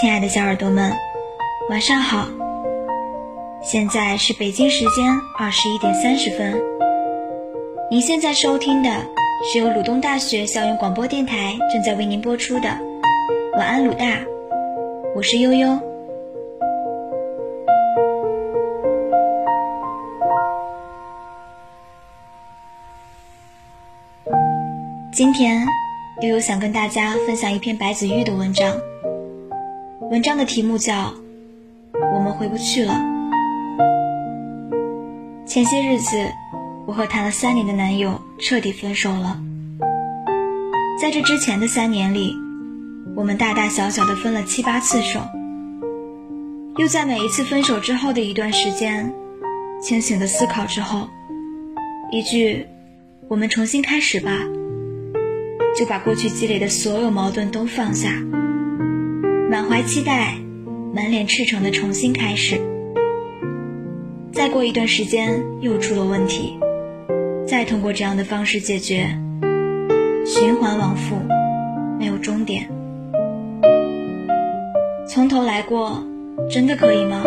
亲爱的小耳朵们，晚上好。现在是北京时间二十一点三十分。您现在收听的是由鲁东大学校园广播电台正在为您播出的《晚安鲁大》，我是悠悠。今天悠悠想跟大家分享一篇白子玉的文章。文章的题目叫《我们回不去了》。前些日子，我和谈了三年的男友彻底分手了。在这之前的三年里，我们大大小小的分了七八次手。又在每一次分手之后的一段时间，清醒的思考之后，一句“我们重新开始吧”，就把过去积累的所有矛盾都放下。满怀期待，满脸赤诚的重新开始。再过一段时间又出了问题，再通过这样的方式解决，循环往复，没有终点。从头来过，真的可以吗？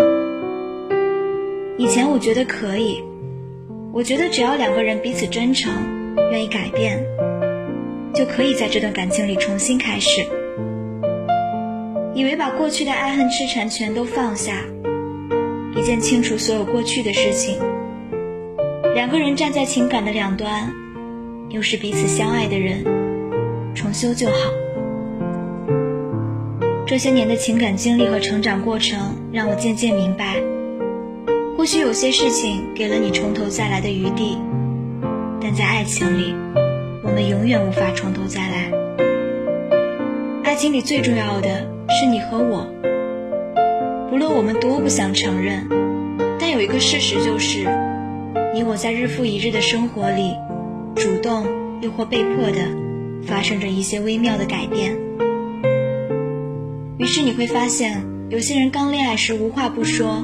以前我觉得可以，我觉得只要两个人彼此真诚，愿意改变，就可以在这段感情里重新开始。以为把过去的爱恨痴缠全都放下，一键清除所有过去的事情。两个人站在情感的两端，又是彼此相爱的人，重修就好。这些年的情感经历和成长过程，让我渐渐明白，或许有些事情给了你从头再来的余地，但在爱情里，我们永远无法从头再来。爱情里最重要的。是你和我，不论我们多不想承认，但有一个事实就是，你我在日复一日的生活里，主动又或被迫的，发生着一些微妙的改变。于是你会发现，有些人刚恋爱时无话不说，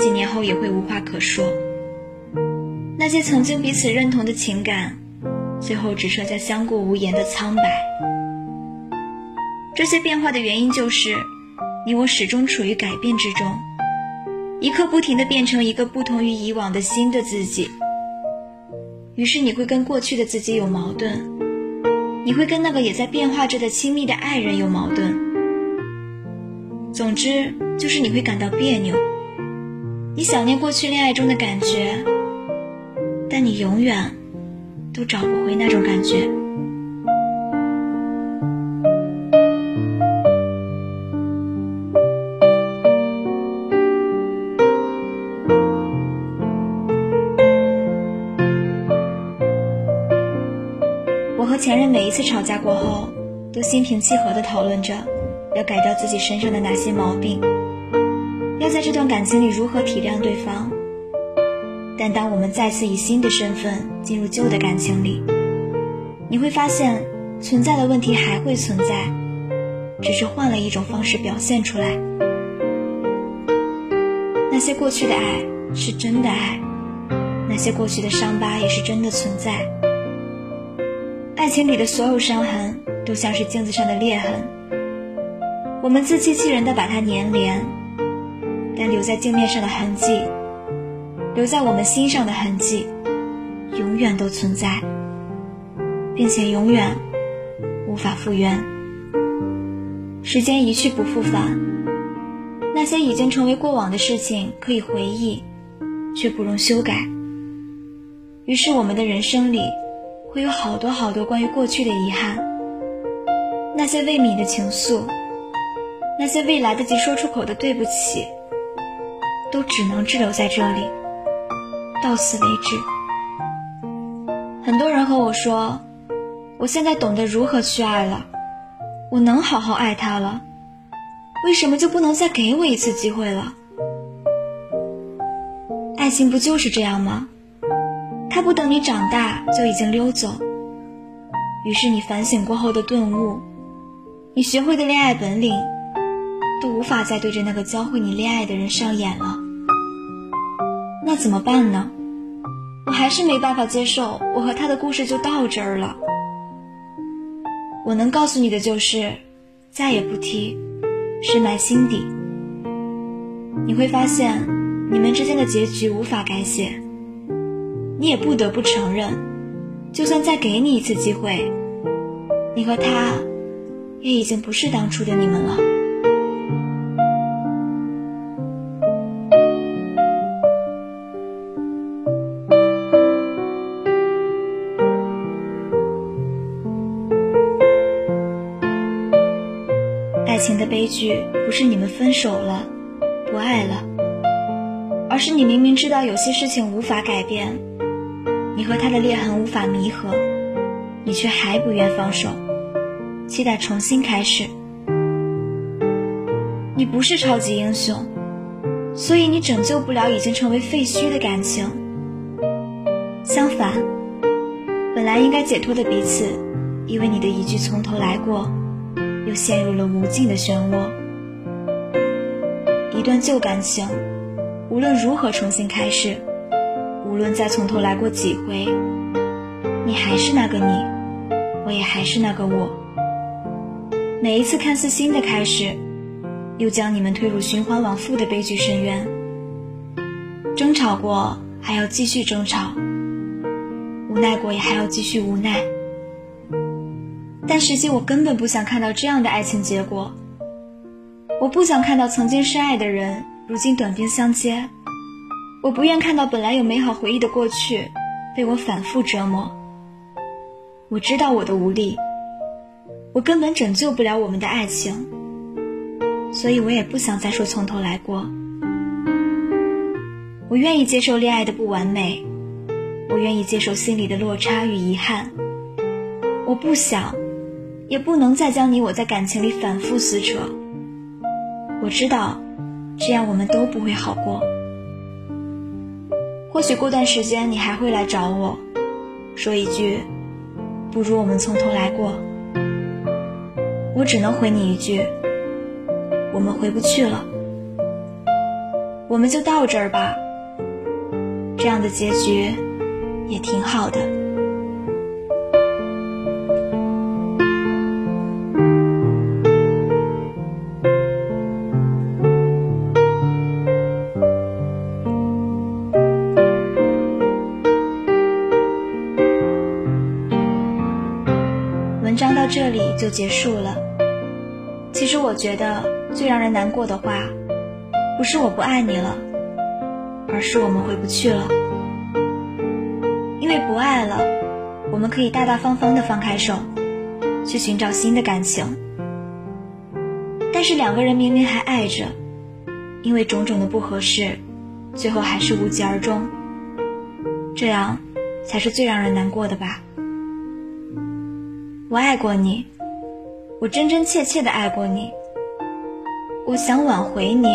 几年后也会无话可说。那些曾经彼此认同的情感，最后只剩下相顾无言的苍白。这些变化的原因就是，你我始终处于改变之中，一刻不停的变成一个不同于以往的新的自己。于是你会跟过去的自己有矛盾，你会跟那个也在变化着的亲密的爱人有矛盾。总之就是你会感到别扭，你想念过去恋爱中的感觉，但你永远都找不回那种感觉。吵架过后，都心平气和地讨论着要改掉自己身上的哪些毛病，要在这段感情里如何体谅对方。但当我们再次以新的身份进入旧的感情里，你会发现存在的问题还会存在，只是换了一种方式表现出来。那些过去的爱是真的爱，那些过去的伤疤也是真的存在。爱情里的所有伤痕都像是镜子上的裂痕，我们自欺欺人的把它粘连，但留在镜面上的痕迹，留在我们心上的痕迹，永远都存在，并且永远无法复原。时间一去不复返，那些已经成为过往的事情可以回忆，却不容修改。于是我们的人生里。会有好多好多关于过去的遗憾，那些未泯的情愫，那些未来得及说出口的对不起，都只能滞留在这里，到此为止。很多人和我说，我现在懂得如何去爱了，我能好好爱他了，为什么就不能再给我一次机会了？爱情不就是这样吗？他不等你长大就已经溜走，于是你反省过后的顿悟，你学会的恋爱本领，都无法再对着那个教会你恋爱的人上演了。那怎么办呢？我还是没办法接受，我和他的故事就到这儿了。我能告诉你的就是，再也不提，深埋心底。你会发现，你们之间的结局无法改写。你也不得不承认，就算再给你一次机会，你和他也已经不是当初的你们了。爱情的悲剧不是你们分手了，不爱了，而是你明明知道有些事情无法改变，你和他的裂痕无法弥合，你却还不愿放手，期待重新开始。你不是超级英雄，所以你拯救不了已经成为废墟的感情。相反，本来应该解脱的彼此，因为你的一句“从头来过”。又陷入了无尽的漩涡。一段旧感情，无论如何重新开始，无论再从头来过几回，你还是那个你，我也还是那个我。每一次看似新的开始，又将你们推入循环往复的悲剧深渊。争吵过，还要继续争吵；无奈过，也还要继续无奈。但实际我根本不想看到这样的爱情结果。我不想看到曾经深爱的人如今短兵相接，我不愿看到本来有美好回忆的过去被我反复折磨。我知道我的无力，我根本拯救不了我们的爱情，所以我也不想再说从头来过。我愿意接受恋爱的不完美，我愿意接受心里的落差与遗憾，我不想。也不能再将你我在感情里反复撕扯。我知道，这样我们都不会好过。或许过段时间你还会来找我，说一句：“不如我们从头来过。”我只能回你一句：“我们回不去了。”我们就到这儿吧。这样的结局也挺好的。结束了。其实我觉得最让人难过的话，不是我不爱你了，而是我们回不去了。因为不爱了，我们可以大大方方的放开手，去寻找新的感情。但是两个人明明还爱着，因为种种的不合适，最后还是无疾而终。这样，才是最让人难过的吧。我爱过你，我真真切切的爱过你。我想挽回你，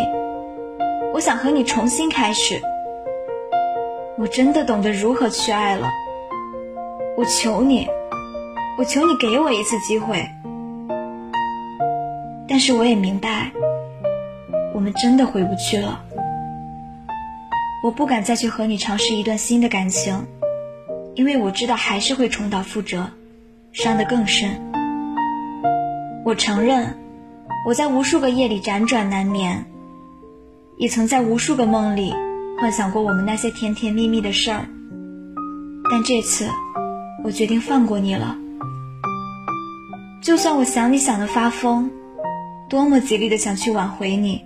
我想和你重新开始。我真的懂得如何去爱了。我求你，我求你给我一次机会。但是我也明白，我们真的回不去了。我不敢再去和你尝试一段新的感情，因为我知道还是会重蹈覆辙。伤得更深。我承认，我在无数个夜里辗转难眠，也曾在无数个梦里幻想过我们那些甜甜蜜蜜的事儿。但这次，我决定放过你了。就算我想你想的发疯，多么极力的想去挽回你，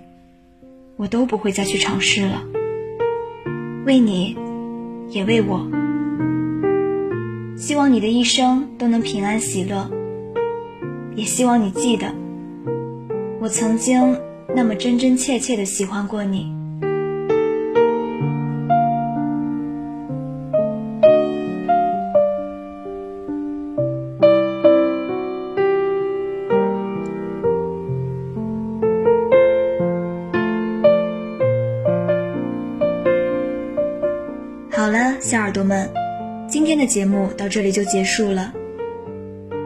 我都不会再去尝试了。为你，也为我。希望你的一生都能平安喜乐，也希望你记得，我曾经那么真真切切的喜欢过你。好了，小耳朵们。今天的节目到这里就结束了。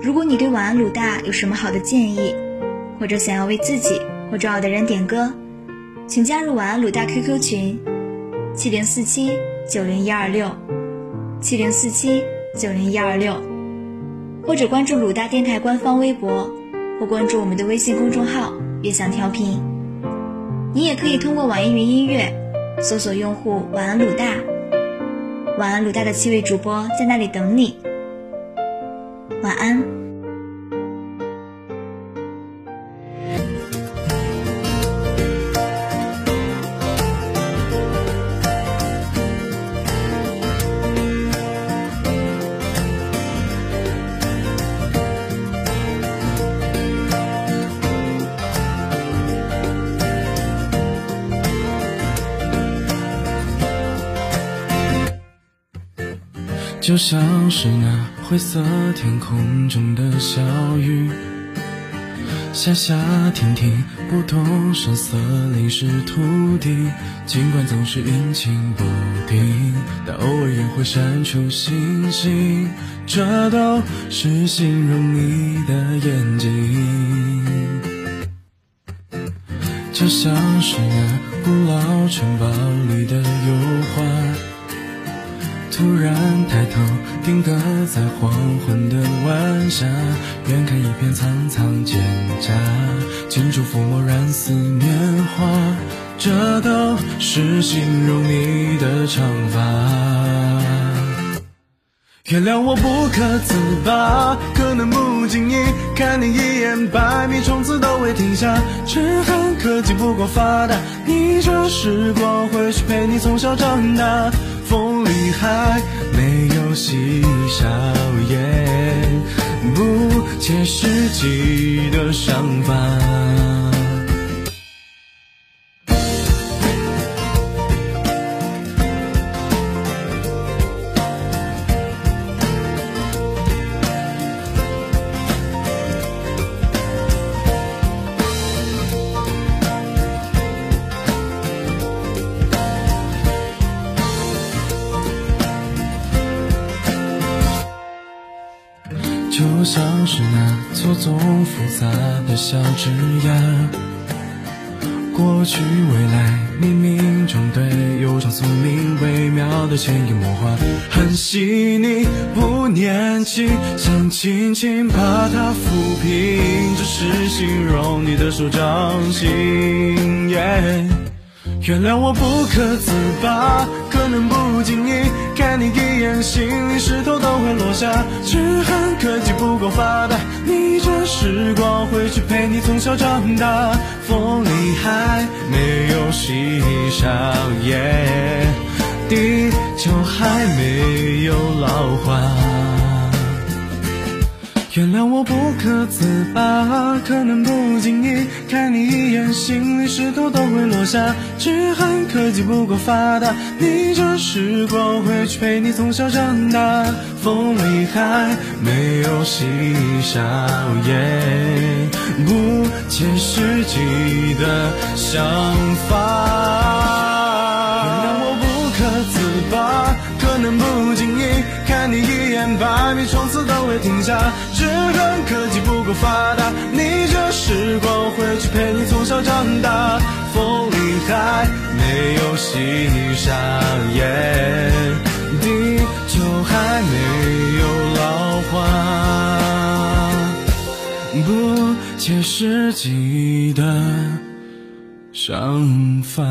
如果你对晚安鲁大有什么好的建议，或者想要为自己或重要的人点歌，请加入晚安鲁大 QQ 群：七零四七九零一二六，七零四七九零一二六，或者关注鲁大电台官方微博，或关注我们的微信公众号悦享调频。你也可以通过网易云音乐搜索用户“晚安鲁大”，晚安鲁大的七位主播在那里等你。晚安。就像是那灰色天空中的小雨，下下停停，不动声色淋湿土地。尽管总是阴晴不定，但偶尔也会闪出星星。这都是形容你的眼睛，就像是那古老城堡里的油画。突然抬头，定格在黄昏的晚霞，远看一片苍苍蒹葭，近处抚摸染似棉花，这都是形容你的长发。原谅我不可自拔，可能不经意看你一眼，百米冲刺都会停下。只恨科技不够发达，逆着时光回去陪你从小长大。风里还没有细笑颜，不切实际的想法。复杂的小枝桠，过去未来冥冥中对悠长宿命微妙的潜移默化，很细腻不年轻，想轻轻把它抚平，只是形容你的手掌心。原谅我不可自拔，可能不经意看你一眼，心里石头都会落下。只恨科技不够发达，逆时光会去陪你从小长大。风里还没有嬉笑颜，地球还没有老化。原谅我不可自拔，可能不经意看你一眼，心里石头都会落下。只恨科技不够发达，逆着时光回去陪你从小长大。风里还没有细沙，不切实际的想法。让我不可自拔，可能不经意看你一眼百米冲刺都会停下，只恨科技不够发达。逆着时光回去陪你从小长大，风里还没有嬉笑颜，地球还没有老化，不切实际的想法。